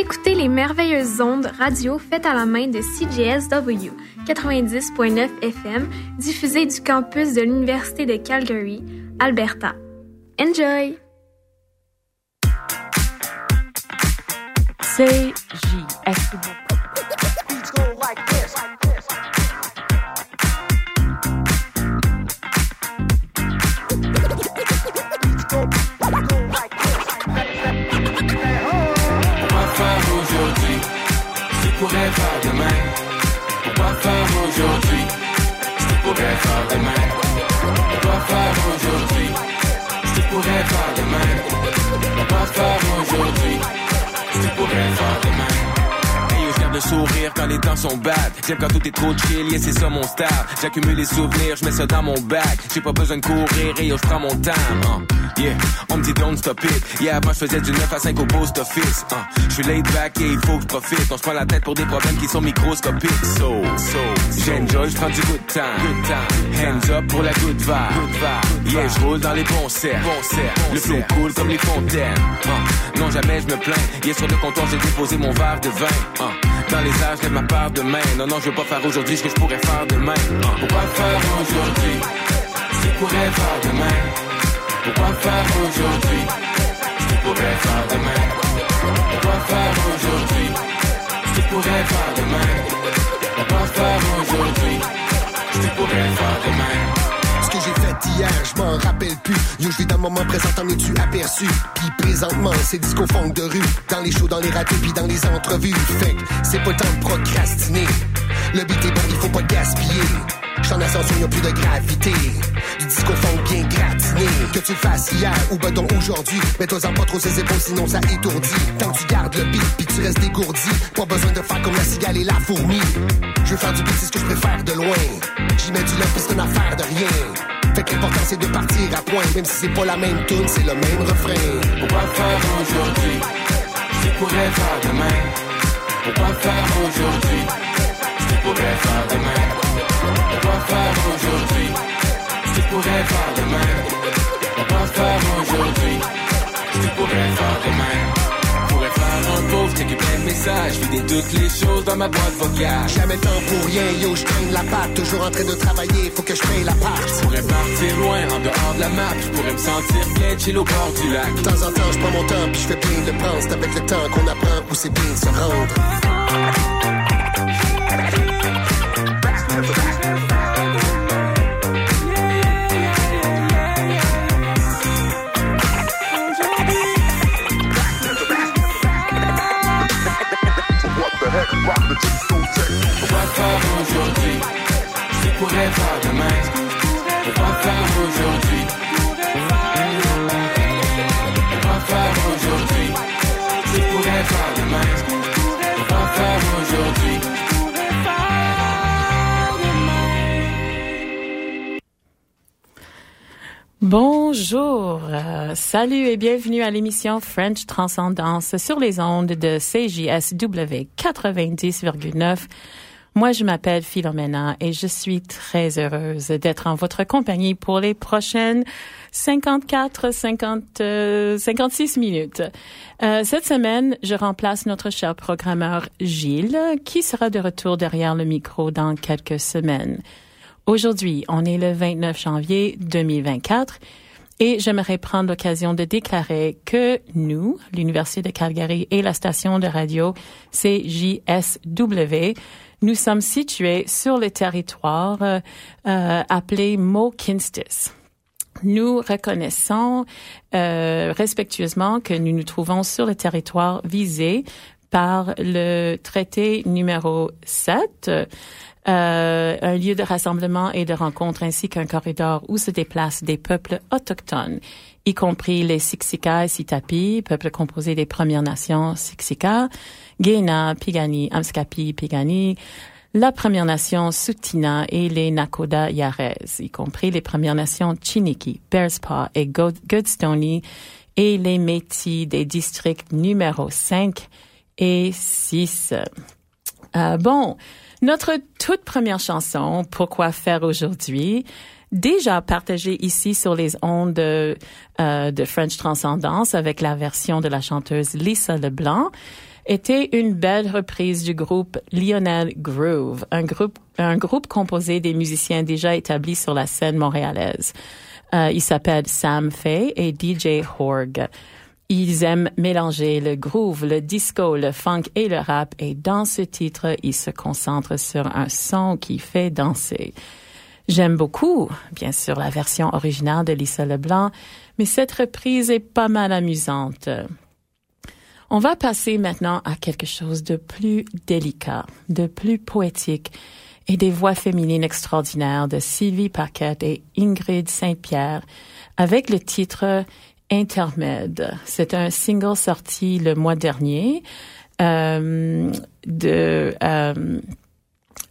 écoutez les merveilleuses ondes radio faites à la main de CJSW 90.9 FM, diffusées du campus de l'Université de Calgary, Alberta. Enjoy! CJSW pourrais faire demain Pourquoi faire aujourd'hui Si tu pourrais faire demain Pourquoi faire aujourd'hui Si tu pourrais faire demain Pourquoi faire aujourd'hui Si tu pourrais faire demain sourire quand les temps sont bad. J'aime quand tout est trop chill, yeah, c'est ça mon style. J'accumule les souvenirs, je mets ça dans mon bag. J'ai pas besoin de courir et yo, je prends mon temps. Uh. Yeah, on me dit don't stop it. Yeah, avant je faisais du 9 à 5 au post office. Uh. Je suis laid back et il faut que je profite. On se prend la tête pour des problèmes qui sont microscopiques. So, so, j'enjoy, je prends du good time. Good time. Hands up pour la good vibe. Good vibe. Yeah, je roule dans les bons cerfs. Bon le flow cool comme les fontaines. Uh. Non, jamais je me plains. Yeah, sur le comptoir, j'ai déposé mon verre de vin. Dans les âges, lève ma part de main. Non, non, je veux pas faire aujourd'hui ce que je pourrais faire demain. Pourquoi faire aujourd'hui ce que pourrais faire demain? Pourquoi faire aujourd'hui ce que pourrais faire demain? Pourquoi faire aujourd'hui ce que pourrais faire demain? Pourquoi faire aujourd'hui ce que pourrais faire demain? Que j'ai fait hier, je m'en rappelle plus. Yo, je vis dans moment présent, t'en es-tu aperçu? Puis présentement, c'est disco funk de rue. Dans les shows, dans les radios, puis dans les entrevues. Fait c'est pas le temps de procrastiner. Le beat est bon, il faut pas gaspiller. J'en ascension, y'a plus de gravité. Du disco funk bien gratiné. Que tu le fasses hier ou ben donc aujourd'hui. Mets-toi-en pas trop ses épaules, sinon ça étourdit. Tant tu gardes le beat puis tu restes dégourdi. Pas besoin de faire comme la cigale et la fourmi. Je veux faire du beat, c'est ce que je préfère de loin. J'y mets du love puis c'est une affaire de rien. Fait que l'important c'est de partir à point. Même si c'est pas la même tune, c'est le même refrain. Pourquoi faire aujourd'hui? Je pourrais faire demain. Pourquoi faire aujourd'hui? Je pourrais faire demain faire aujourd'hui. Tu pourrais faire demain On va faire aujourd'hui. Tu pourrais faire demain Pourrais faire un pauvre, checker plein de messages Vider toutes les choses dans ma boîte vocale. Jamais temps pour rien, yo, je traîne la patte. Toujours en train de travailler, faut que je paye la part. Je pourrais partir loin, en dehors de la map. Je pourrais me sentir bien chill au bord du lac. De temps en temps, je prends mon temps, puis je fais plein de C'est avec le temps qu'on apprend où c'est bien se rendre rock le discothèque. On va faire aujourd'hui, c'est pour être demain. On va faire aujourd'hui. Bonjour, euh, salut et bienvenue à l'émission French Transcendance sur les ondes de CJSW 90,9. Moi, je m'appelle Philomena et je suis très heureuse d'être en votre compagnie pour les prochaines 54, 50, 56 minutes. Euh, cette semaine, je remplace notre cher programmeur Gilles, qui sera de retour derrière le micro dans quelques semaines. Aujourd'hui, on est le 29 janvier 2024 et j'aimerais prendre l'occasion de déclarer que nous, l'Université de Calgary et la station de radio CJSW, nous sommes situés sur le territoire euh, appelé Mokinstis. Nous reconnaissons euh, respectueusement que nous nous trouvons sur le territoire visé par le traité numéro 7 euh, un lieu de rassemblement et de rencontre ainsi qu'un corridor où se déplacent des peuples autochtones, y compris les Siksika et Sitapi, peuples composés des Premières Nations Siksika, Guéna, Pigani, Amskapi, Pigani, la Première Nation Sutina et les Nakoda Yarez, y compris les Premières Nations Chiniki, Bearspaw et Goodstony et les Métis des districts numéro 5 et 6. Euh, bon, notre toute première chanson, Pourquoi faire aujourd'hui, déjà partagée ici sur les ondes de, euh, de French Transcendance avec la version de la chanteuse Lisa Leblanc. était une belle reprise du groupe Lionel Groove, un groupe, un groupe composé des musiciens déjà établis sur la scène montréalaise. Euh, il s'appelle Sam Fay et DJ Horg. Ils aiment mélanger le groove, le disco, le funk et le rap et dans ce titre, ils se concentrent sur un son qui fait danser. J'aime beaucoup, bien sûr, la version originale de Lisa Leblanc, mais cette reprise est pas mal amusante. On va passer maintenant à quelque chose de plus délicat, de plus poétique et des voix féminines extraordinaires de Sylvie Paquette et Ingrid Saint-Pierre avec le titre Intermède. C'est un single sorti le mois dernier euh, de euh,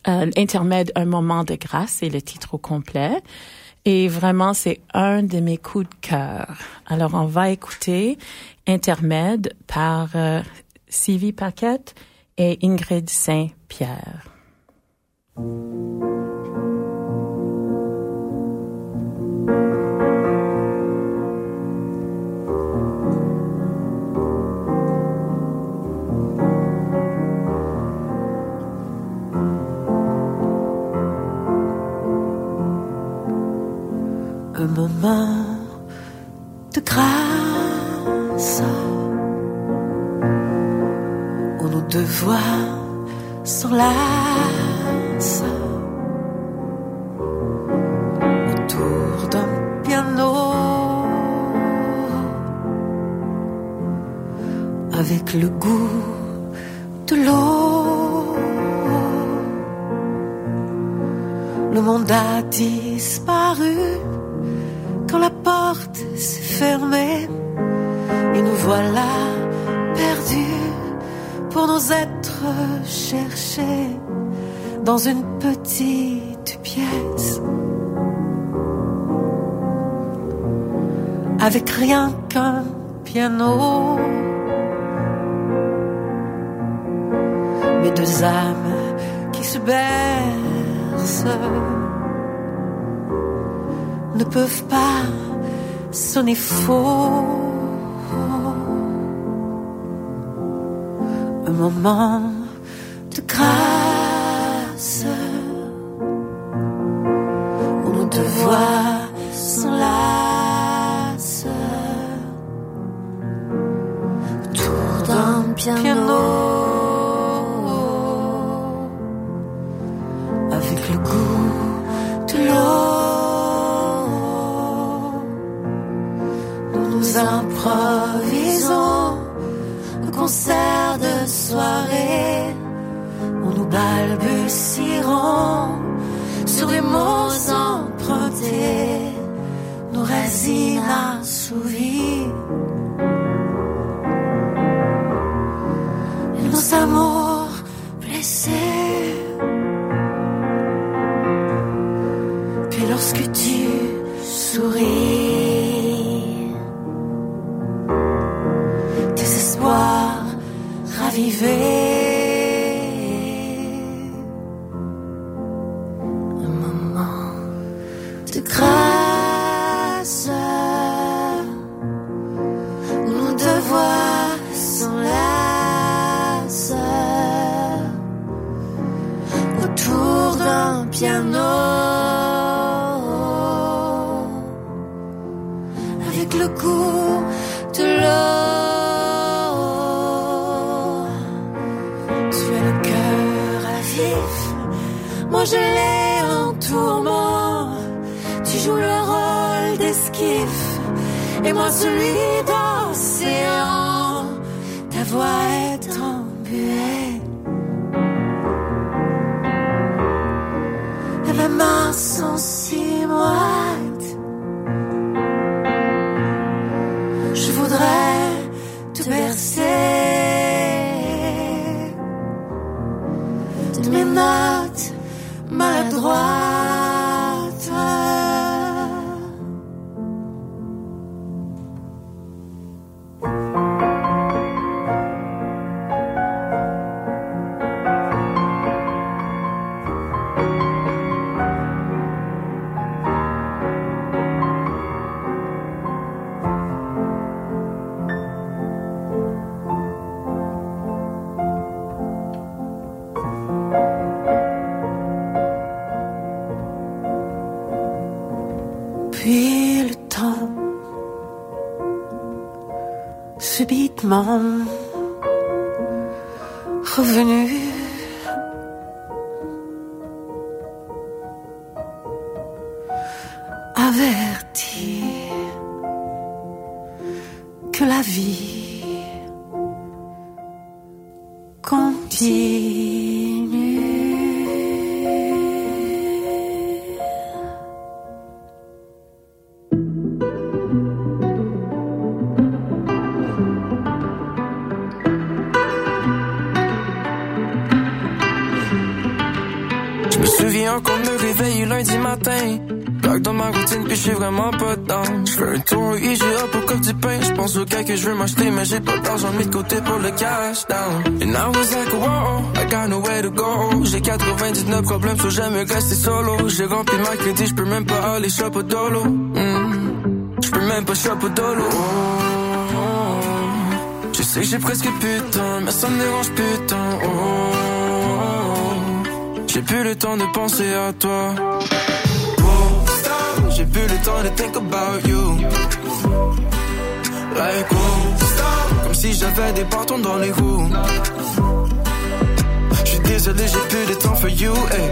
euh, Intermède, un moment de grâce, c'est le titre au complet. Et vraiment, c'est un de mes coups de cœur. Alors, on va écouter Intermède par Sylvie Paquette et Ingrid Saint-Pierre. Moment de grâce. Où nos deux voix s'enlacent. Autour d'un piano. Avec le goût de l'eau. Le monde a disparu quand la porte s'est fermée et nous voilà perdus pour nous être cherchés dans une petite pièce. Avec rien qu'un piano. Mes deux âmes qui se bercent ne peuvent pas sonner faux. Un moment de grâce si je vraiment pas dedans. Je fais un tour IGA pour comme du pain. Je pense au cas que je veux m'acheter, mais j'ai pas d'argent mis de côté pour le cash down. And I was like, whoa, I got nowhere to go. J'ai 99 problèmes, so j'aime rester solo. J'ai rempli ma crédit, je peux même pas aller shop au dolo. Mm. Même pas shop au dolo. Je sais que j'ai presque putain, mais ça me dérange putain. Oh. J'ai plus le temps de penser à toi. J'ai plus le temps de think about you. Like oh, comme si j'avais des bâtons dans les roues. J'suis désolé, j'ai plus de temps for you. Hey.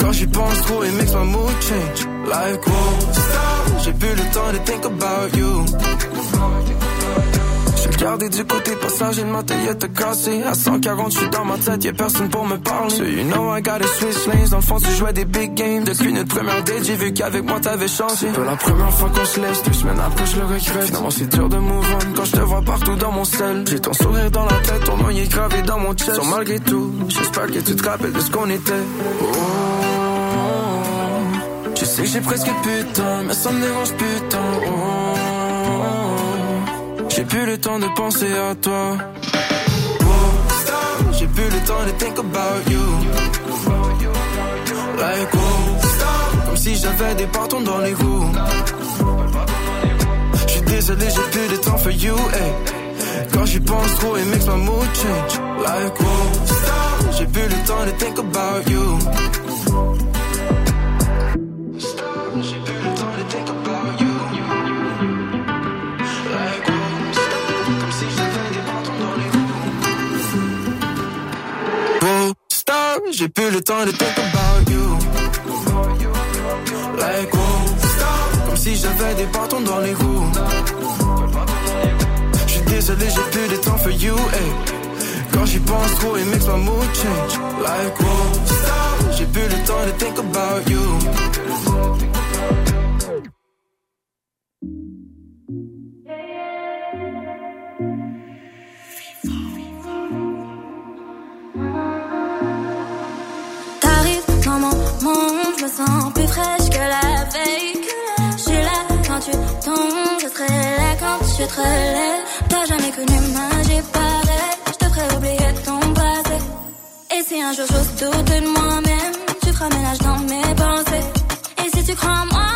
Quand j'y pense trop, it makes my mood change. Like oh, j'ai plus le temps de think about you. Regardez du côté passager de ma tête cassé À 140 je suis dans ma tête, y'a personne pour me parler. So you know I got a switch lanes. Dans le fond tu jouais des big games. Depuis notre première date j'ai vu qu'avec moi t'avais changé. C'est la première fois qu'on se laisse Deux semaines après je le regrette. Finalement c'est dur de move on Quand je te vois partout dans mon sel. J'ai ton sourire dans la tête Ton nom est gravé dans mon chest. So malgré tout J'espère que tu te rappelles de ce qu'on était. Oh, Je sais que j'ai presque putain Mais ça me dérange putain oh, j'ai plus le temps de penser à toi. J'ai plus le temps de think about you. Like oh, comme si j'avais des bâtons dans les roues. J'suis désolé, j'ai plus de temps for you. Hey. Quand j'y pense trop, it makes my mood change. Like oh, j'ai plus le temps de think about you. J'ai plus le temps de think about you. Like oh, comme si j'avais des bâtons dans les roues. J'suis désolé, j'ai plus de temps for you. Hey. Quand j'y pense trop, it makes my mood change. Like oh, j'ai plus le temps de think about you. Sens plus fraîche que la veille. Je suis là quand tu tombes, je serai là quand tu te relèves. T'as jamais connu ma j'ai pareil. Je te ferai oublier ton passé. Et si un jour j'ose douter de moi-même, tu feras ménage dans mes pensées. Et si tu crois en moi,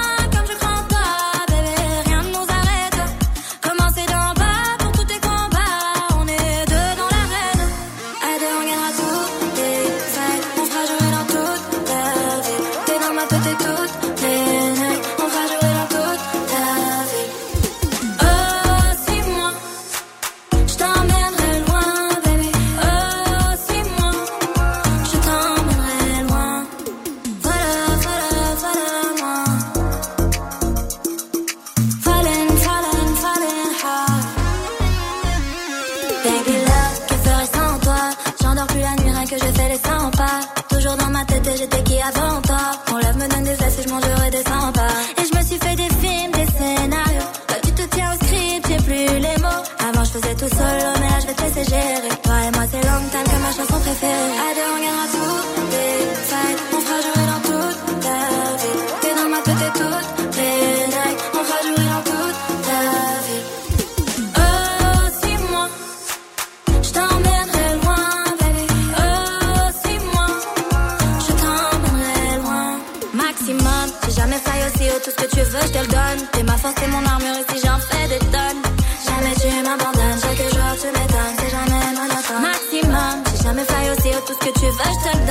maximum. J'ai jamais failli aussi haut, tout ce que tu veux, je te le donne. T'es ma force, t'es mon armure, et si j'en fais des tonnes. Jamais tu m'abandonnes, chaque jour tu m'étonnes, c'est jamais monotone. Maximum, j'ai jamais failli aussi haut, tout ce que tu veux, je te le.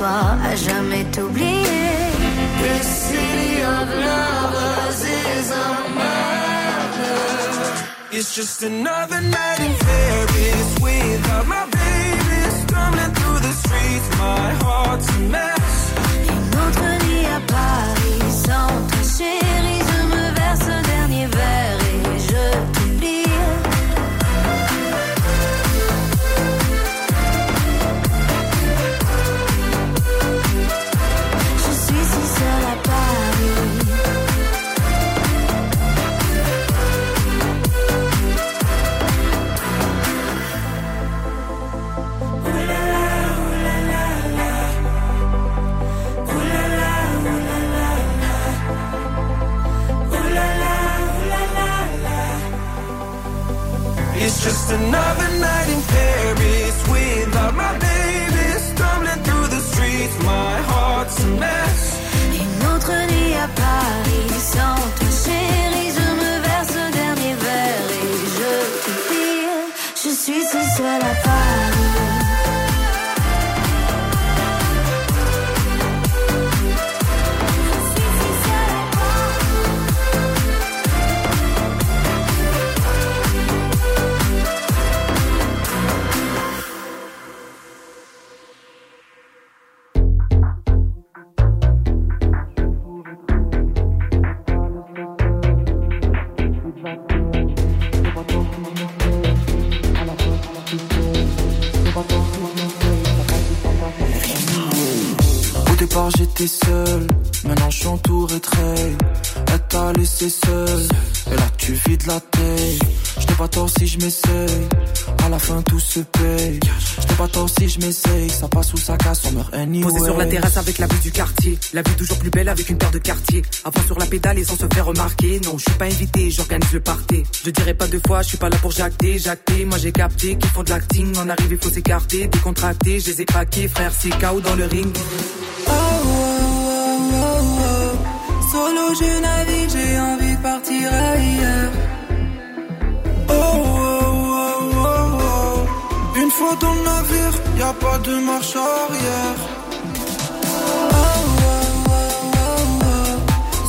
Soir. À jamais t'oublier. The city of lovers is a madness. It's just another night in Paris without my baby. Stumbling through the streets, my heart's a mess. Une autre nuit à Paris sans toi, chérie. Je me verse un dernier verre et. Je just another night in Paris without my baby. Stumbling through the streets, my heart's a mess. Une autre nuit à Paris sans toi, chérie. Je me verse un dernier verre et je t'oublie. Je suis si seule à Paris. Vides la tête. Je tort si je m'essaye, à la fin tout se paye. Je pas tort si je m'essaye, ça passe ou ça casse, on meurt anyway. Posé sur la terrasse avec la vue du quartier. La vue toujours plus belle avec une paire de quartiers. Avant sur la pédale et sans se faire remarquer. Non, je suis pas invité, j'organise le party. Je dirais pas deux fois, je suis pas là pour jacter, jacter. Moi j'ai capté qu'ils font de l'acting. En arrivée, faut s'écarter, décontracter. Je les ai paqués, frère, c'est KO dans le ring. Oh, oh, oh, oh, oh. Solo je navigue, j'ai envie de partir ailleurs. Oh, oh, oh, oh, oh. Une fois dans le navire, y a pas de marche arrière. Oh, oh, oh, oh, oh.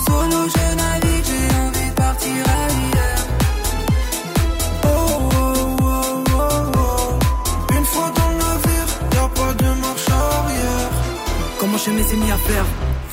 Solo je navigue, j'ai envie de partir ailleurs. Oh, oh, oh, oh, oh. Une fois dans le navire, y a pas de marche arrière. Comment je m'ai mis à faire?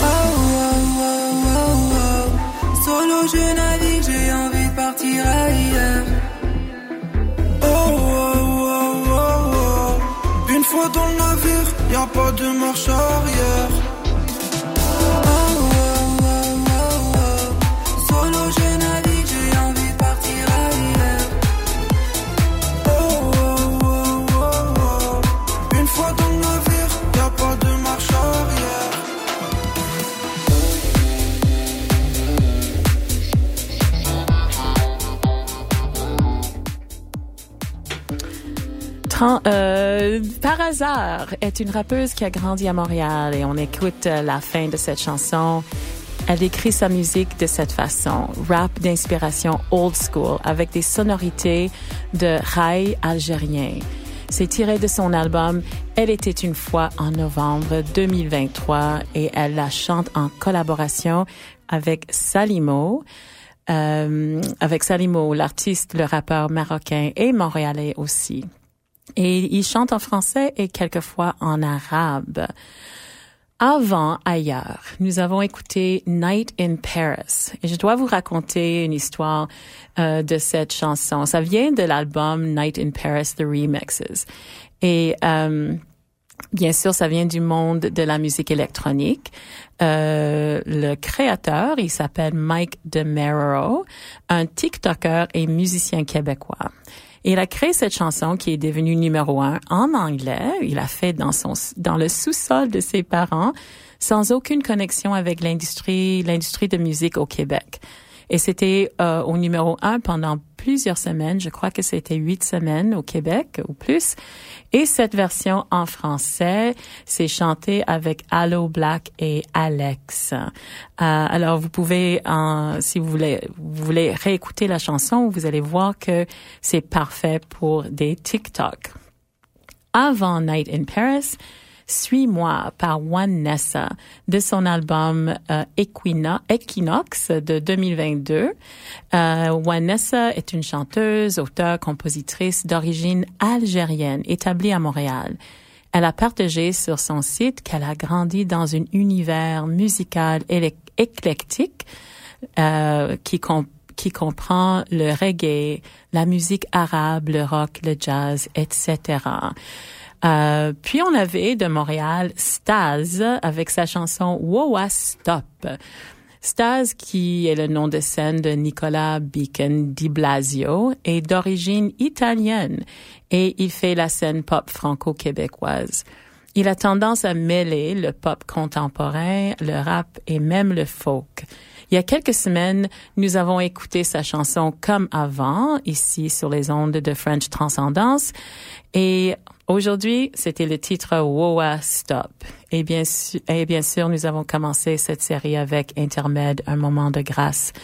Oh, oh, oh, oh, oh. Solo je navigue, j'ai envie de partir ailleurs. Oh, oh, oh, oh, oh. Une fois dans le navire, y a pas de marche arrière. Euh, par hasard est une rappeuse qui a grandi à Montréal et on écoute euh, la fin de cette chanson. Elle décrit sa musique de cette façon, rap d'inspiration old school avec des sonorités de rail algérien. C'est tiré de son album Elle était une fois en novembre 2023 et elle la chante en collaboration avec Salimo. Euh, avec Salimo, l'artiste, le rappeur marocain et montréalais aussi. Et il chante en français et quelquefois en arabe. Avant, ailleurs, nous avons écouté Night in Paris. Et je dois vous raconter une histoire euh, de cette chanson. Ça vient de l'album Night in Paris, The Remixes. Et euh, bien sûr, ça vient du monde de la musique électronique. Euh, le créateur, il s'appelle Mike DeMero, un TikToker et musicien québécois. Il a créé cette chanson qui est devenue numéro un en anglais. Il a fait dans son, le sous-sol de ses parents sans aucune connexion avec l'industrie, l'industrie de musique au Québec. Et c'était euh, au numéro un pendant plusieurs semaines. Je crois que c'était huit semaines au Québec ou plus. Et cette version en français, c'est chanté avec Allo Black et Alex. Euh, alors vous pouvez, si vous voulez, vous voulez réécouter la chanson, vous allez voir que c'est parfait pour des TikTok. Avant Night in Paris, suis-moi par Nessa de son album euh, Equinox de 2022. Euh, Nessa est une chanteuse, auteure, compositrice d'origine algérienne établie à Montréal. Elle a partagé sur son site qu'elle a grandi dans un univers musical éclectique euh, qui comprend le reggae, la musique arabe, le rock, le jazz, etc. Euh, puis on avait de Montréal Staz avec sa chanson Wowa Stop. Staz, qui est le nom de scène de Nicolas Beacon di Blasio, est d'origine italienne et il fait la scène pop franco-québécoise. Il a tendance à mêler le pop contemporain, le rap et même le folk. Il y a quelques semaines, nous avons écouté sa chanson Comme avant, ici sur les ondes de French Transcendance, et Aujourd'hui, c'était le titre Woa Stop. Et bien, sûr, nous avons commencé cette série avec Intermède, un moment de grâce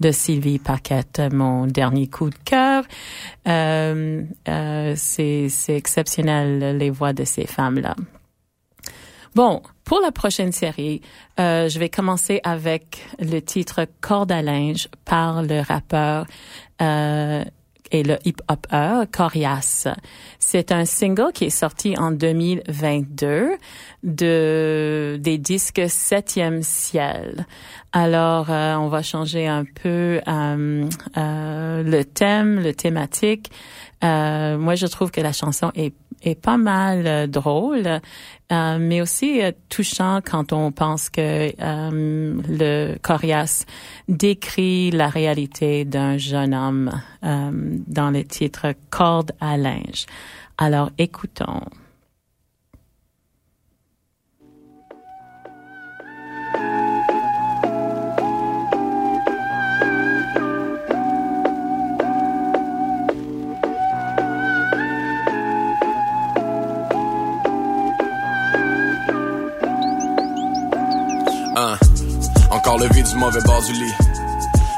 de Sylvie Paquette, mon dernier coup de cœur. Euh, euh, c'est, c'est exceptionnel, les voix de ces femmes-là. Bon, pour la prochaine série, euh, je vais commencer avec le titre Corde à linge par le rappeur euh, et le hip-hopper Corias. C'est un single qui est sorti en 2022 de des disques Septième ciel. Alors, euh, on va changer un peu euh, euh, le thème, le thématique. moi, je trouve que la chanson est est pas mal euh, drôle, euh, mais aussi euh, touchant quand on pense que le Corias décrit la réalité d'un jeune homme dans le titre Corde à linge. Alors écoutons. Du mauvais bord du lit.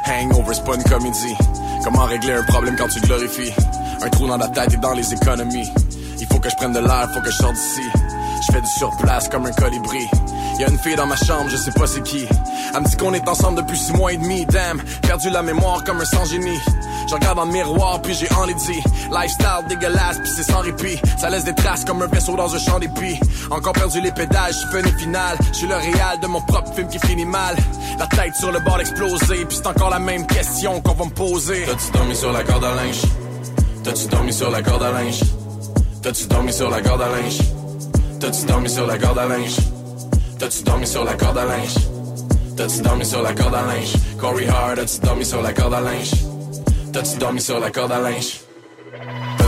Hangover, c'est pas une comédie. Comment régler un problème quand tu glorifies? Un trou dans la tête et dans les économies. Il faut que je prenne de l'air, faut que je sorte d'ici. Je fais du surplace comme un colibri. Y a une fille dans ma chambre, je sais pas c'est qui. Elle me dit qu'on est ensemble depuis six mois et demi. Damn, perdu la mémoire comme un sans génie. Je regarde dans le miroir puis j'ai enlaidi Lifestyle dégueulasse puis c'est sans répit Ça laisse des traces comme un vaisseau dans un champ d'épis Encore perdu les pédales, j'suis fini final J'suis le réal de mon propre film qui finit mal La tête sur le bord d'exploser Puis c'est encore la même question qu'on va me poser T'as-tu dormi sur la corde à linge? T'as-tu dormi sur la corde à linge? T'as-tu dormi sur la corde à linge? T'as-tu dormi sur la corde à linge? T'as-tu dormi sur la corde à linge? T'as-tu dormi sur la corde à linge? Corey Hard, t'as-tu dormi sur la corde à linge? T'as-tu dormi sur la corde à linge?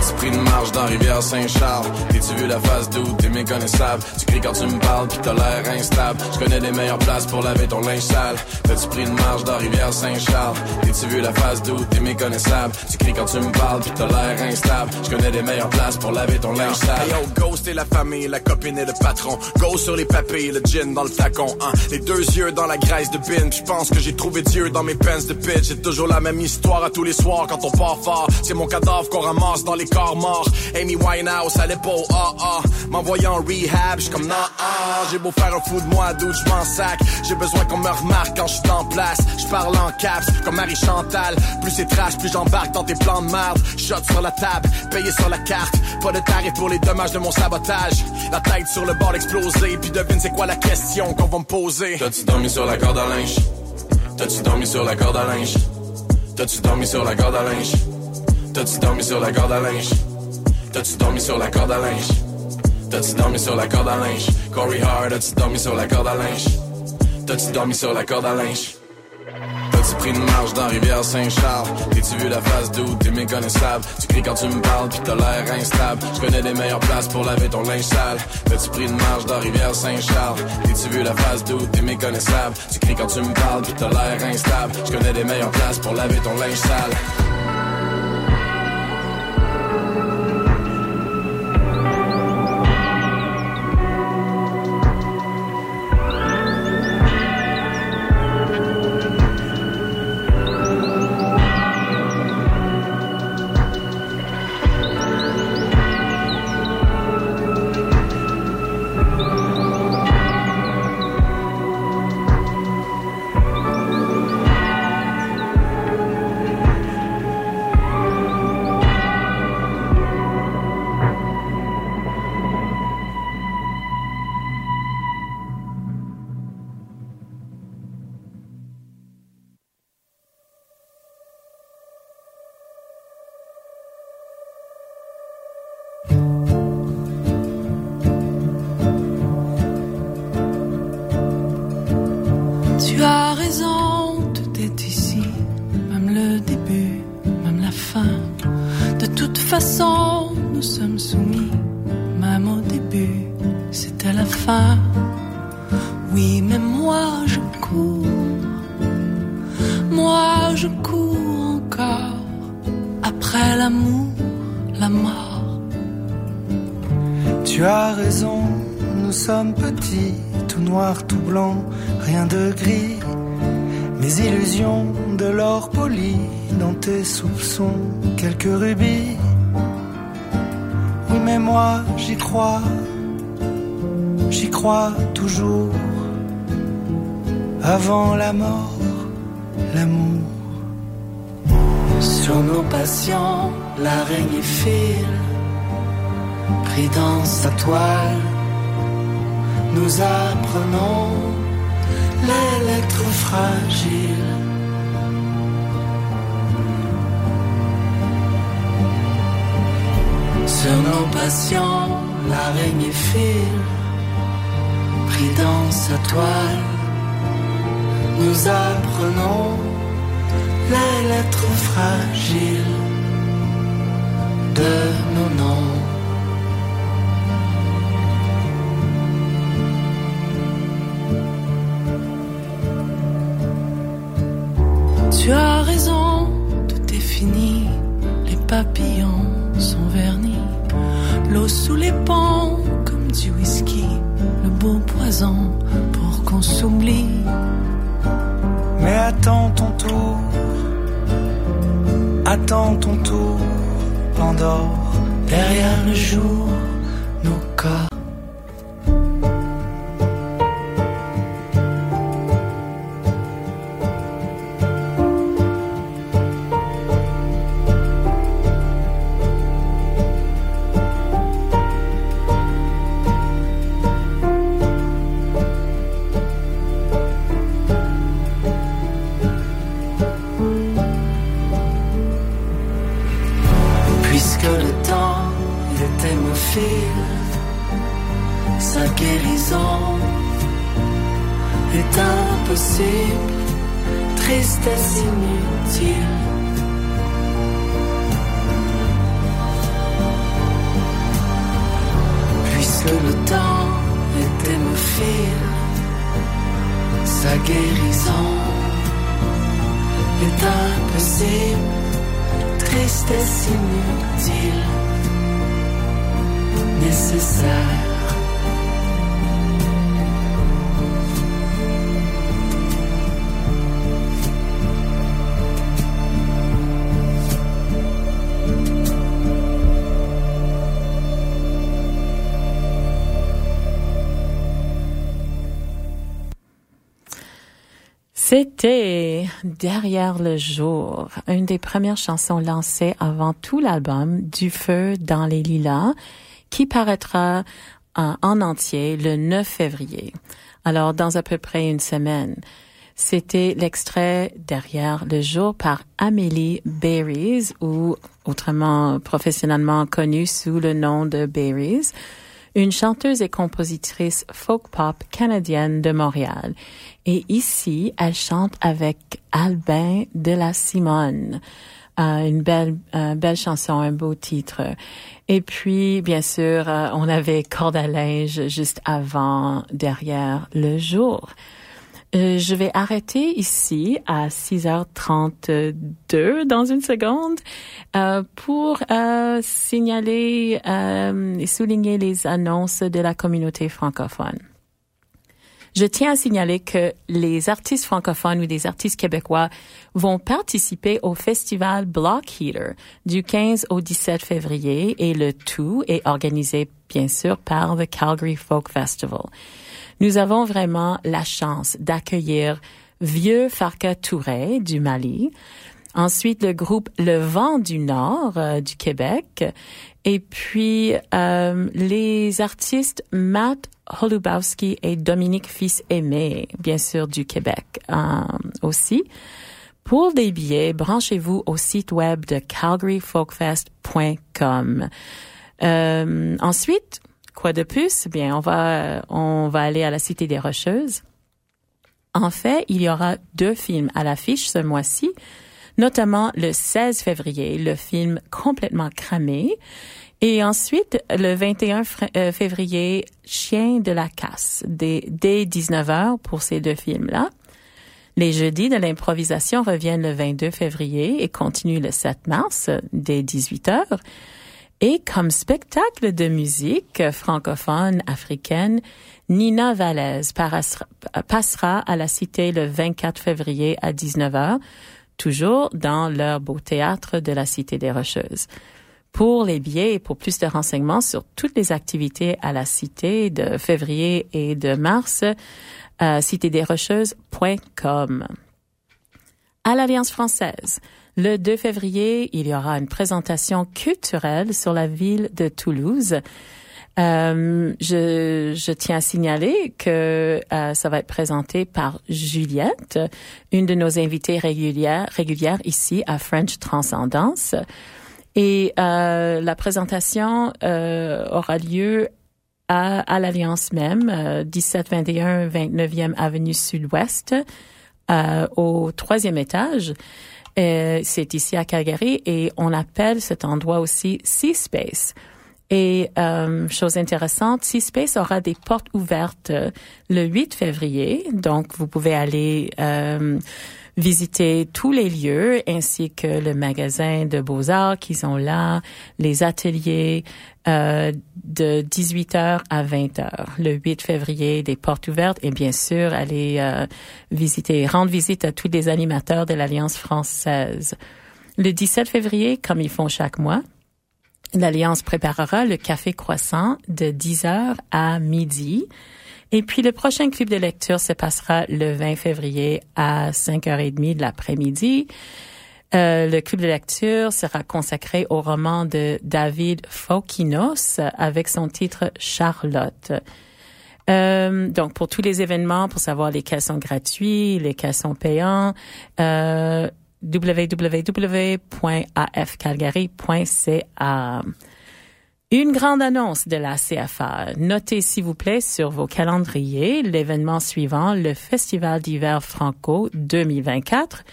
T'as-tu pris une marche dans Rivière-Saint-Charles? T'es-tu vu la face d'où? T'es méconnaissable? Tu cries quand tu me parles pis t'as l'air instable. Je connais les meilleures places pour laver ton linge sale. T'as-tu pris une marche dans Rivière-Saint-Charles? T'es-tu vu la face d'où? T'es méconnaissable? Tu cries quand tu me parles pis t'as l'air instable. Je connais les meilleures places pour laver ton linge sale. Hey yo, ghost et la famille, la copine et le patron. Go sur les papilles, le gin dans le flacon. Hein. Les deux yeux dans la graisse de bin. Je pense que j'ai trouvé Dieu dans mes pens de pitch. C'est toujours la même histoire à tous les soirs quand on part fort. C'est mon cadavre qu'on ramasse dans les corps morts. Amy Winehouse à l'épaule, ah ah. M'envoyant en rehab, j'suis comme non, ah. J'ai beau faire un fou de moi, d'où je m'en sac. J'ai besoin qu'on me remarque quand je suis en place. Je parle en caps, comme Marie Chantal. Plus c'est trash, plus j'embarque dans tes plans de merde. Shot sur la table, payé sur la carte. Pas de tarif pour les dommages de mon sabotage. La tête sur le bord d'exploser. Puis devine c'est quoi la question qu'on va me poser. T'as-tu dormi sur la corde à linge? T'as-tu dormi sur la corde à linge? T'as-tu dormi sur la corde à linge? T'as-tu dormi sur la corde à linge? T'as-tu dormi sur la corde à linge? T'as-tu dormi sur la corde à linge? Corey Hard, t'as-tu dormi sur la corde à linge? T'as-tu dormi sur la corde à linge? T'as-tu pris une marche dans Rivière-Saint-Charles? T'es-tu vu la face d'où t'es méconnaissable? Tu cries quand tu me parles pis t'as l'air instable. Je connais les meilleures places pour laver ton linge sale. T'as-tu pris une marche dans Rivière-Saint-Charles? T'es-tu vu la face d'où t'es méconnaissable? Tu cries quand tu me parles pis t'as l'air instable. Je connais les meilleures places pour laver ton linge sale. Oui, mais moi je cours, moi je cours encore, après l'amour, la mort. Tu as raison, nous sommes petits, tout noir, tout blanc, rien de gris. Mes illusions de l'or poli, dans tes soupçons, quelques rubis. Oui, mais moi j'y crois, j'y crois toujours. Avant la mort, l'amour. Sur nos passions, l'araignée file, pris dans sa toile. Nous apprenons les lettres fragiles. Sur nos passions, l'araignée file, pris dans sa toile. Nous apprenons les lettres fragiles de nos noms. Tu as raison, tout est fini, les papillons sont vernis, l'eau sous les ponts comme du whisky, le beau poison pour qu'on s'oublie. Attends ton tour, attends ton tour, Pandore, Derrière le jour, C'était Derrière le jour, une des premières chansons lancées avant tout l'album Du feu dans les lilas, qui paraîtra en, en entier le 9 février. Alors, dans à peu près une semaine. C'était l'extrait Derrière le jour par Amélie Berries, ou autrement professionnellement connue sous le nom de Berries une chanteuse et compositrice folk pop canadienne de Montréal. Et ici, elle chante avec Albin de la Simone. Euh, une belle, euh, belle chanson, un beau titre. Et puis, bien sûr, euh, on avait Corde juste avant, derrière le jour. Euh, je vais arrêter ici à 6h32 dans une seconde euh, pour euh, signaler et souligner les annonces de la communauté francophone. Je tiens à signaler que les artistes francophones ou des artistes québécois vont participer au festival Block Heater du 15 au 17 février et le tout est organisé bien sûr par le Calgary Folk Festival. Nous avons vraiment la chance d'accueillir Vieux Farka Touré du Mali, ensuite le groupe Le Vent du Nord euh, du Québec, et puis euh, les artistes Matt Holubowski et Dominique Fils-Aimé, bien sûr du Québec euh, aussi. Pour des billets, branchez-vous au site web de calgaryfolkfest.com. ensuite, Quoi de plus? Bien, on va, on va aller à la Cité des Rocheuses. En fait, il y aura deux films à l'affiche ce mois-ci, notamment le 16 février, le film Complètement cramé, et ensuite le 21 euh, février, Chien de la casse, dès, dès 19h pour ces deux films-là. Les jeudis de l'improvisation reviennent le 22 février et continuent le 7 mars dès 18h. Et comme spectacle de musique francophone africaine, Nina Valaise passera à la Cité le 24 février à 19h, toujours dans leur beau théâtre de la Cité des Rocheuses. Pour les billets et pour plus de renseignements sur toutes les activités à la Cité de février et de mars, euh, citédesrocheuses.com. À l'Alliance française, le 2 février, il y aura une présentation culturelle sur la ville de Toulouse. Euh, je, je, tiens à signaler que euh, ça va être présenté par Juliette, une de nos invitées régulières, régulières ici à French Transcendance. Et euh, la présentation euh, aura lieu à, à l'Alliance même, 1721 29e Avenue Sud-Ouest, au troisième étage. Euh, c'est ici à Calgary et on appelle cet endroit aussi Sea Space. Et euh, chose intéressante, Sea Space aura des portes ouvertes euh, le 8 février, donc vous pouvez aller euh, visiter tous les lieux ainsi que le magasin de beaux-arts qu'ils ont là, les ateliers euh, de 18h à 20h. Le 8 février, des portes ouvertes et bien sûr aller euh, visiter, rendre visite à tous les animateurs de l'Alliance française. Le 17 février, comme ils font chaque mois, l'Alliance préparera le café croissant de 10h à midi. Et puis le prochain club de lecture se passera le 20 février à 5h30 de l'après-midi. Euh, le club de lecture sera consacré au roman de David Fokinos avec son titre Charlotte. Euh, donc pour tous les événements, pour savoir lesquels sont gratuits, lesquels sont payants, euh, www.afcalgary.ca. Une grande annonce de la CFA. Notez s'il vous plaît sur vos calendriers l'événement suivant, le Festival d'hiver franco 2024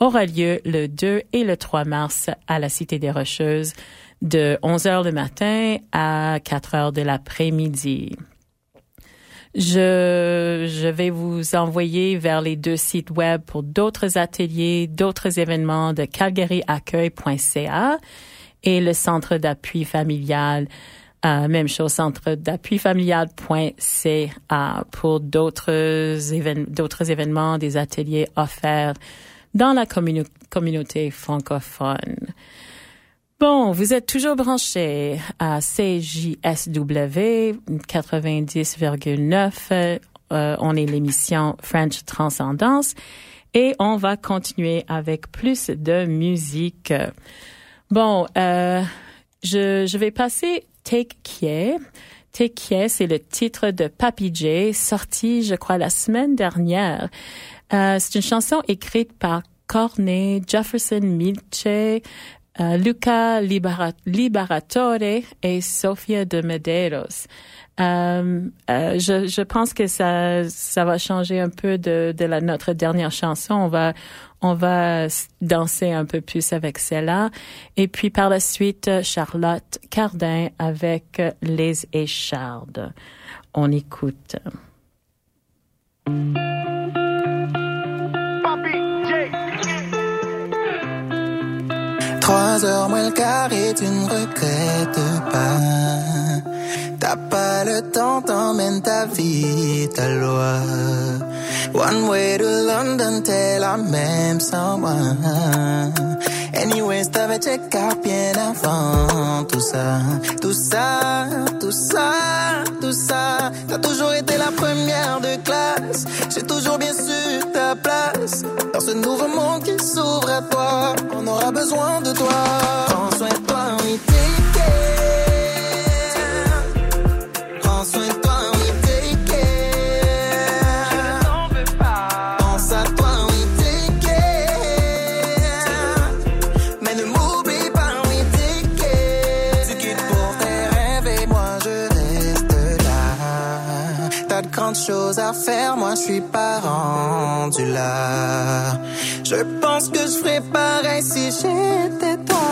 aura lieu le 2 et le 3 mars à la Cité des Rocheuses de 11 heures le matin à 4 heures de l'après-midi. Je, je vais vous envoyer vers les deux sites web pour d'autres ateliers, d'autres événements de calgaryaccueil.ca et le centre d'appui familial. Euh, même chose, centre d'appui familial.ca pour d'autres d'autres événements, des ateliers offerts dans la communauté francophone. Bon, vous êtes toujours branchés à CJSW 90,9. Euh, on est l'émission French Transcendance et on va continuer avec plus de musique. Bon, euh, je, vais passer Take Care. Take Care, c'est le titre de Papi J, sorti, je crois, la semaine dernière. Euh, c'est une chanson écrite par Corney, Jefferson Milche, euh, Luca Liberatore et Sofia de Medeiros. Euh, euh, je, je, pense que ça, ça va changer un peu de, de la, notre dernière chanson. On va, on va danser un peu plus avec celle-là. Et puis par la suite, Charlotte Cardin avec Les Échardes. On écoute. Trois heures moins le quart et tu ne pas. T'as pas le temps, t'emmènes ta vie, ta loi. One way to London, t'es la même sans moi. Anyways, t'avais check out bien avant tout ça. Tout ça, tout ça, tout ça. T'as toujours été la première de classe. J'ai toujours bien su ta place. Dans ce nouveau monde qui s'ouvre à toi, on aura besoin de toi. Moi je suis pas rendu là. Je pense que je ferais pareil si j'étais toi.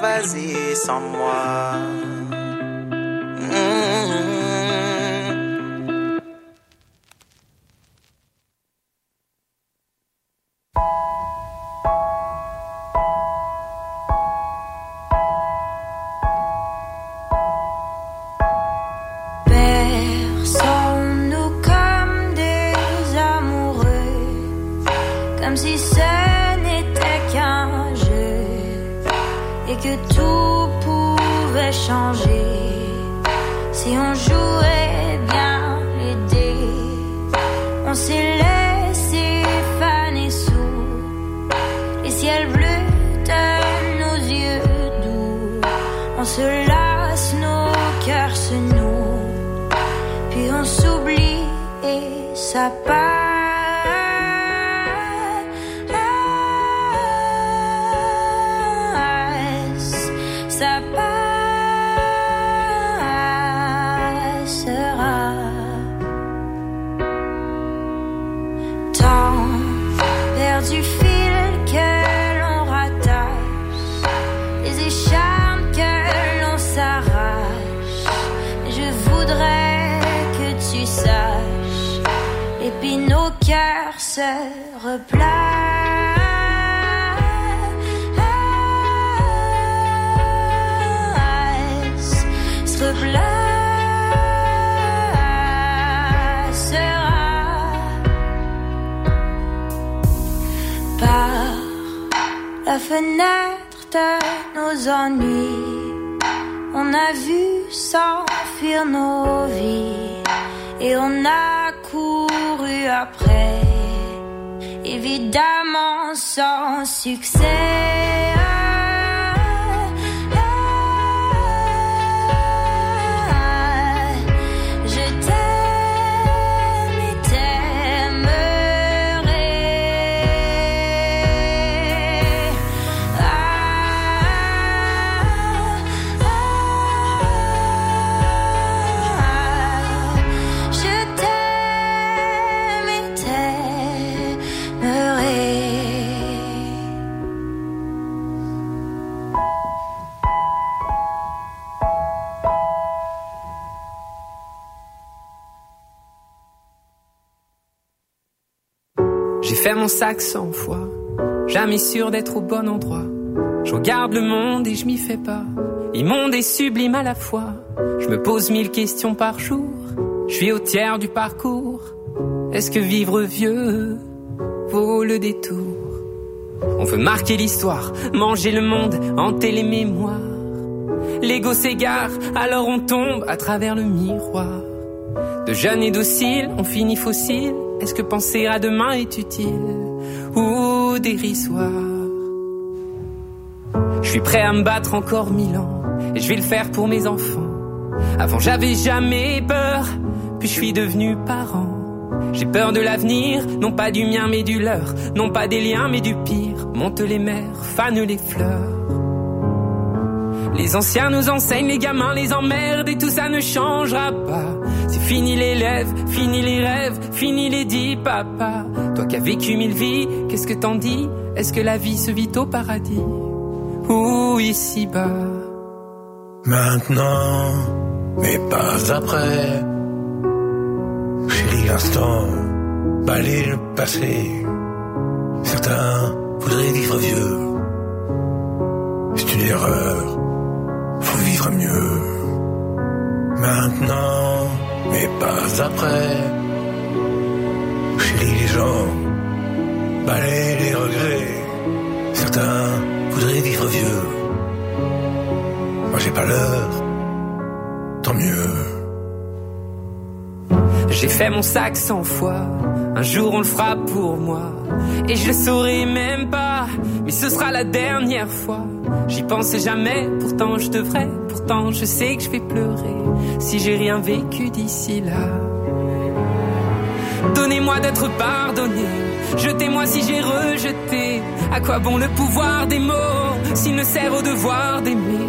Vas-y sans moi. A vu s'enfuir nos vies et on a couru après, évidemment sans succès. Mon sac cent fois, jamais sûr d'être au bon endroit. Je regarde le monde et je m'y fais pas. Immonde et sublime à la fois. Je me pose mille questions par jour. Je suis au tiers du parcours. Est-ce que vivre vieux vaut le détour? On veut marquer l'histoire, manger le monde, hanter les mémoires. L'ego s'égare, alors on tombe à travers le miroir. De jeunes et dociles, on finit fossile. Est-ce que penser à demain est utile ou dérisoire? Je suis prêt à me battre encore mille ans et je vais le faire pour mes enfants. Avant j'avais jamais peur, puis je suis devenu parent. J'ai peur de l'avenir, non pas du mien mais du leur, non pas des liens mais du pire. Monte les mers, fanent les fleurs. Les anciens nous enseignent, les gamins les emmerdent et tout ça ne changera pas. Fini les lèvres, fini les rêves, fini les dix papa. Toi qui as vécu mille vies, qu'est-ce que t'en dis? Est-ce que la vie se vit au paradis? Ou ici-bas? Maintenant, mais pas après. Chérie, l'instant, balayer le passé. Certains voudraient vivre vieux. C'est une erreur, faut vivre mieux. Maintenant, mais pas après. Chérie, les gens, balayer les regrets. Certains voudraient vivre vieux. Moi j'ai pas l'heure, tant mieux. J'ai fait mon sac cent fois. Un jour on le fera pour moi. Et je le saurai même pas. Mais ce sera la dernière fois. J'y pensais jamais. Pourtant je devrais. Pourtant je sais que je vais pleurer. Si j'ai rien vécu d'ici là. Donnez-moi d'être pardonné. Jetez-moi si j'ai rejeté. À quoi bon le pouvoir des mots s'il ne sert au devoir d'aimer?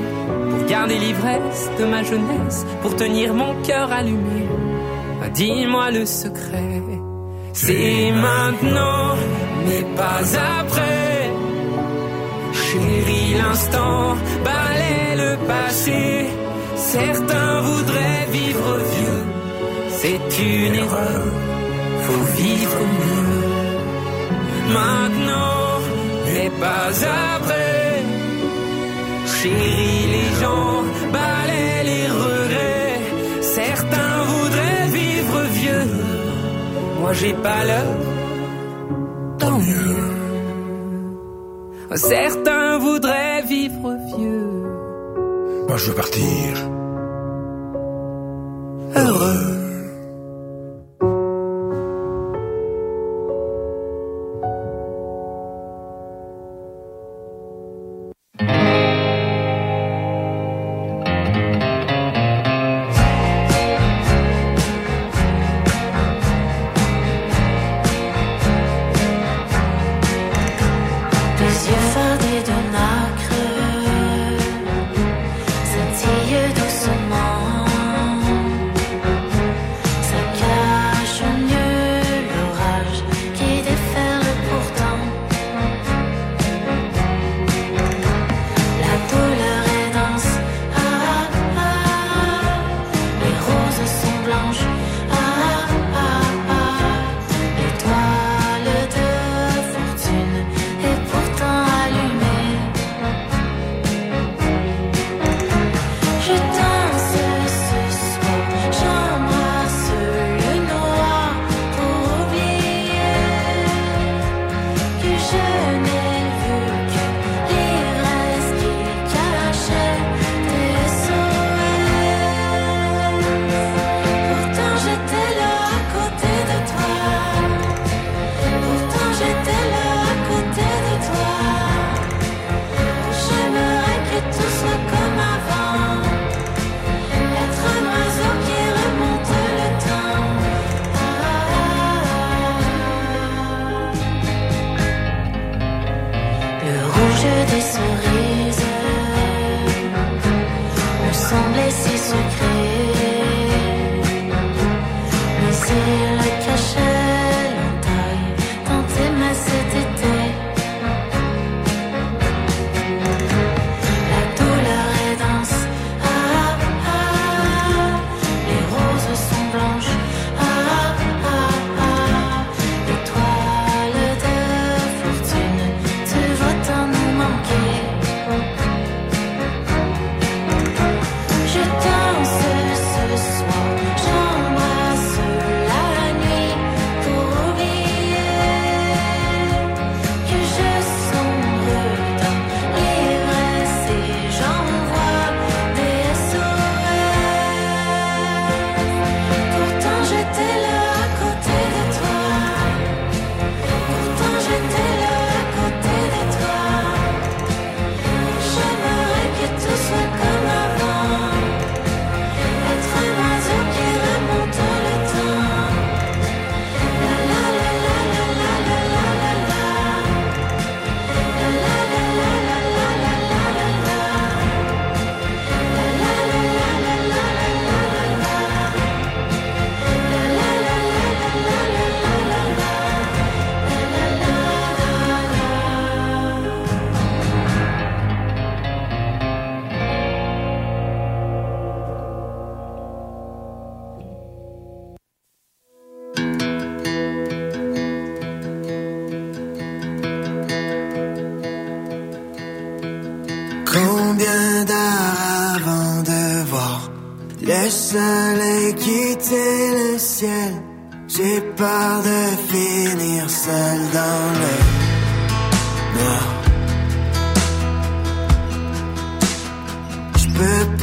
Pour garder l'ivresse de ma jeunesse. Pour tenir mon cœur allumé. Ah, Dis-moi le secret. C'est maintenant, mais pas après. Chérie, l'instant balaie le passé. Certains voudraient vivre vieux. C'est une erreur. Faut vivre mieux. Maintenant, mais pas après. Chérie, les gens balaient les regrets. Certains voudraient vivre vieux. Moi, j'ai pas l'heure. Tant mieux. Certains voudraient vivre vieux. Moi je veux partir. Heureux.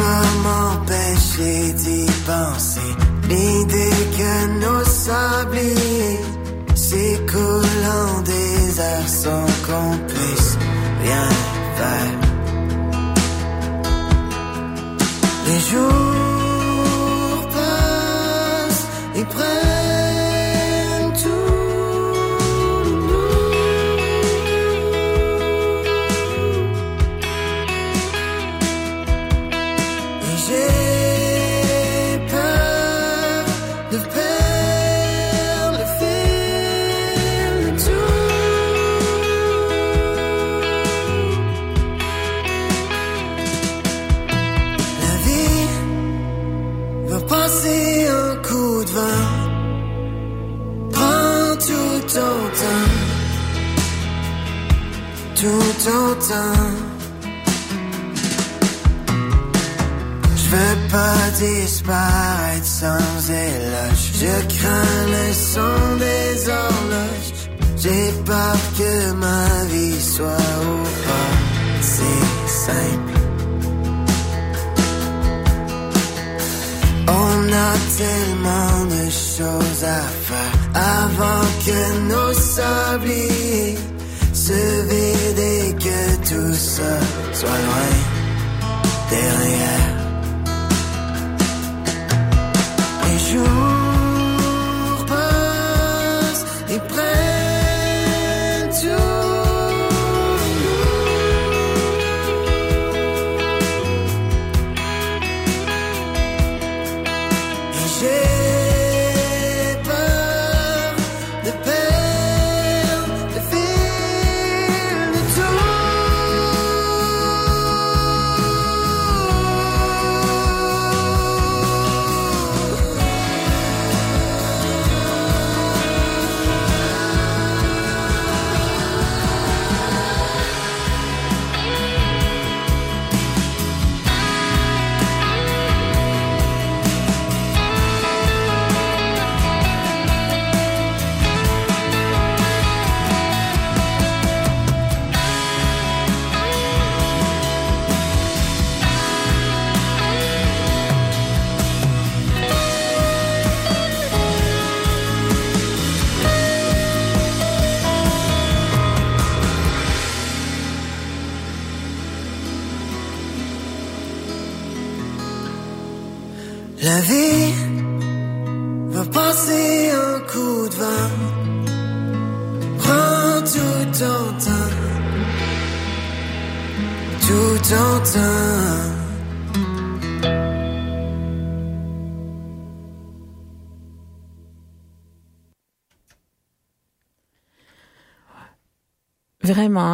peux m'empêcher d'y penser? L'idée que nos sabliers s'écoulent en désert sans qu'on puisse rien faire. Les jours passent et prennent. matin. Je veux pas disparaître sans éloge. Je crains le son des horloges. J'ai peur que ma vie soit au pas. C'est simple. On a tellement de choses à faire avant que nos sabliers se vider, que tout ça soit loin derrière.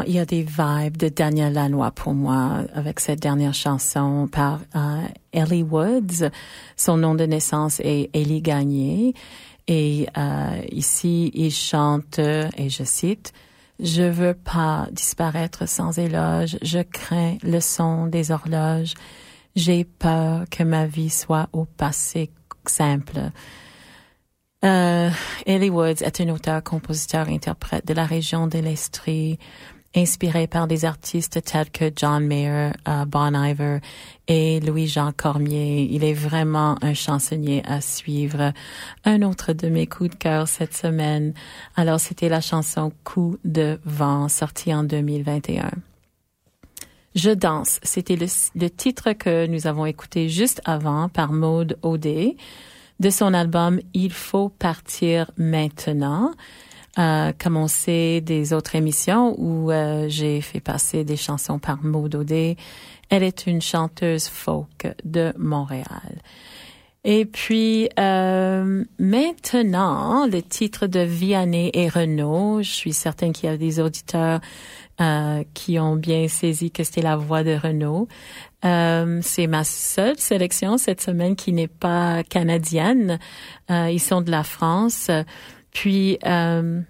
Il y a des vibes de Daniel Lanois pour moi avec cette dernière chanson par euh, Ellie Woods. Son nom de naissance est Ellie Gagné. Et euh, ici, il chante, et je cite, Je veux pas disparaître sans éloge, je crains le son des horloges, j'ai peur que ma vie soit au passé simple. Euh, Ellie Woods est un auteur, compositeur, interprète de la région de l'Estrie, inspiré par des artistes tels que John Mayer, uh, Bon Iver et Louis-Jean Cormier. Il est vraiment un chansonnier à suivre. Un autre de mes coups de cœur cette semaine. Alors, c'était la chanson Coup de vent, sortie en 2021. Je danse, c'était le, titre que nous avons écouté juste avant par Maude Audet de son album Il faut partir maintenant. Euh, comme on sait des autres émissions où euh, j'ai fait passer des chansons par Maud Audet. Elle est une chanteuse folk de Montréal. Et puis euh, maintenant, le titre de Vianney et Renault, je suis certaine qu'il y a des auditeurs euh, qui ont bien saisi que c'était la voix de Renault. Euh, c'est ma seule sélection cette semaine qui n'est pas canadienne. Euh, ils sont de la France. Puis euh,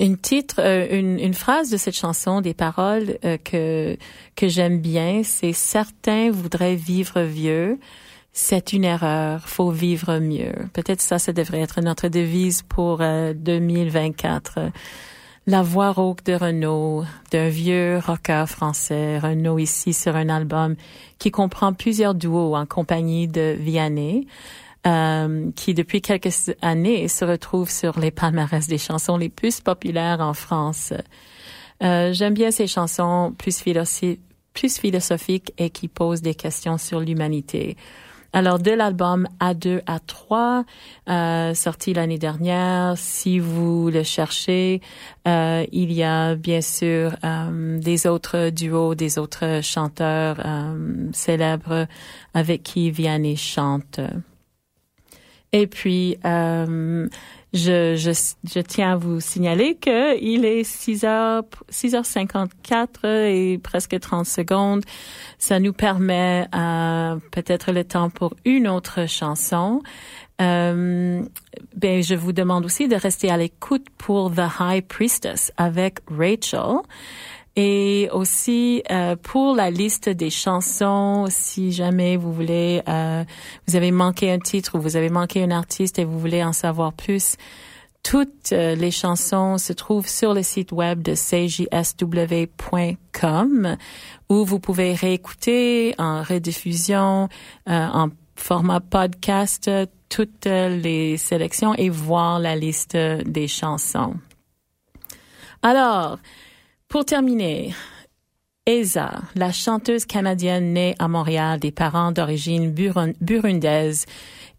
une titre, euh, une, une, phrase de cette chanson, des paroles euh, que que j'aime bien, c'est certains voudraient vivre vieux. C'est une erreur, faut vivre mieux. Peut-être ça, ça devrait être notre devise pour 2024 la voix rauque de Renault, d'un vieux rocker français, Renault ici sur un album qui comprend plusieurs duos en compagnie de Vianney, euh, qui depuis quelques années se retrouve sur les palmarès des chansons les plus populaires en France. Euh, J'aime bien ces chansons plus, philosophiques et qui posent des questions sur l'humanité. Alors, de l'album A2 à 3, euh, sorti l'année dernière, si vous le cherchez, euh, il y a bien sûr euh, des autres duos, des autres chanteurs euh, célèbres avec qui Vianney chante. Et puis, euh, je, je, je, tiens à vous signaler que il est 6 h 6h54 et presque 30 secondes. Ça nous permet euh, peut-être le temps pour une autre chanson. Euh, ben, je vous demande aussi de rester à l'écoute pour The High Priestess avec Rachel. Et aussi euh, pour la liste des chansons, si jamais vous voulez, euh, vous avez manqué un titre ou vous avez manqué un artiste et vous voulez en savoir plus, toutes euh, les chansons se trouvent sur le site web de cjsw.com où vous pouvez réécouter en rediffusion, euh, en format podcast, toutes les sélections et voir la liste des chansons. Alors, pour terminer, Eza, la chanteuse canadienne née à Montréal des parents d'origine burundaise,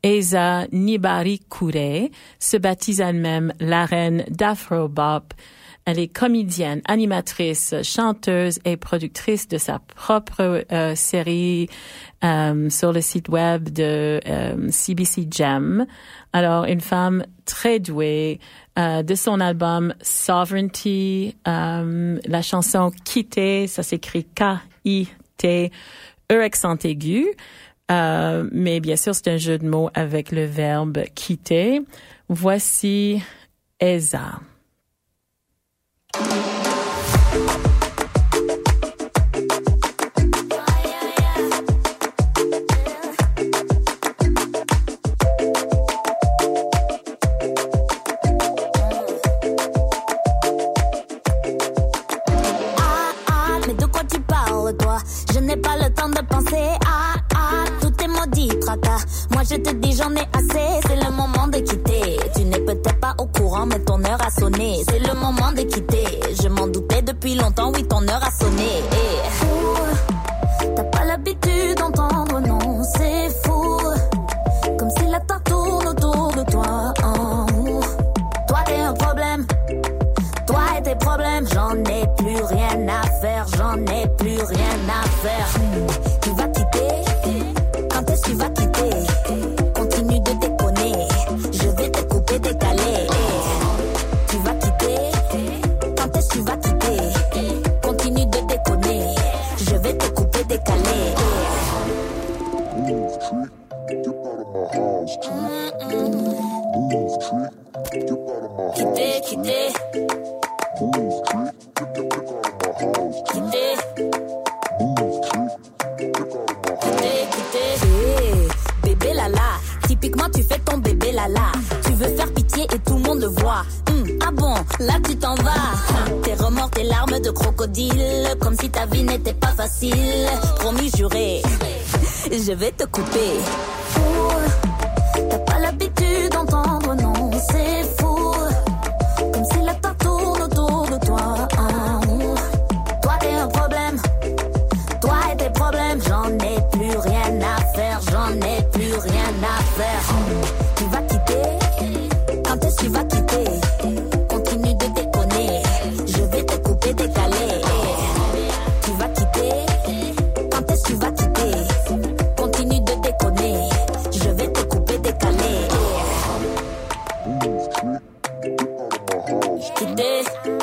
Eza Nibari Kure, se baptise elle-même la reine d'Afrobop. Elle est comédienne, animatrice, chanteuse et productrice de sa propre euh, série euh, sur le site web de euh, CBC Gem. Alors, une femme très douée, euh, de son album Sovereignty, euh, la chanson Quitter, ça s'écrit K-I-T, E accent aigu. Euh, mais bien sûr, c'est un jeu de mots avec le verbe quitter. Voici Eza. Moi je te dis j'en ai assez, c'est le moment de quitter. Tu n'es peut-être pas au courant, mais ton heure a sonné. C'est le moment de quitter. Je m'en doutais depuis longtemps, oui ton heure a sonné. T'as it.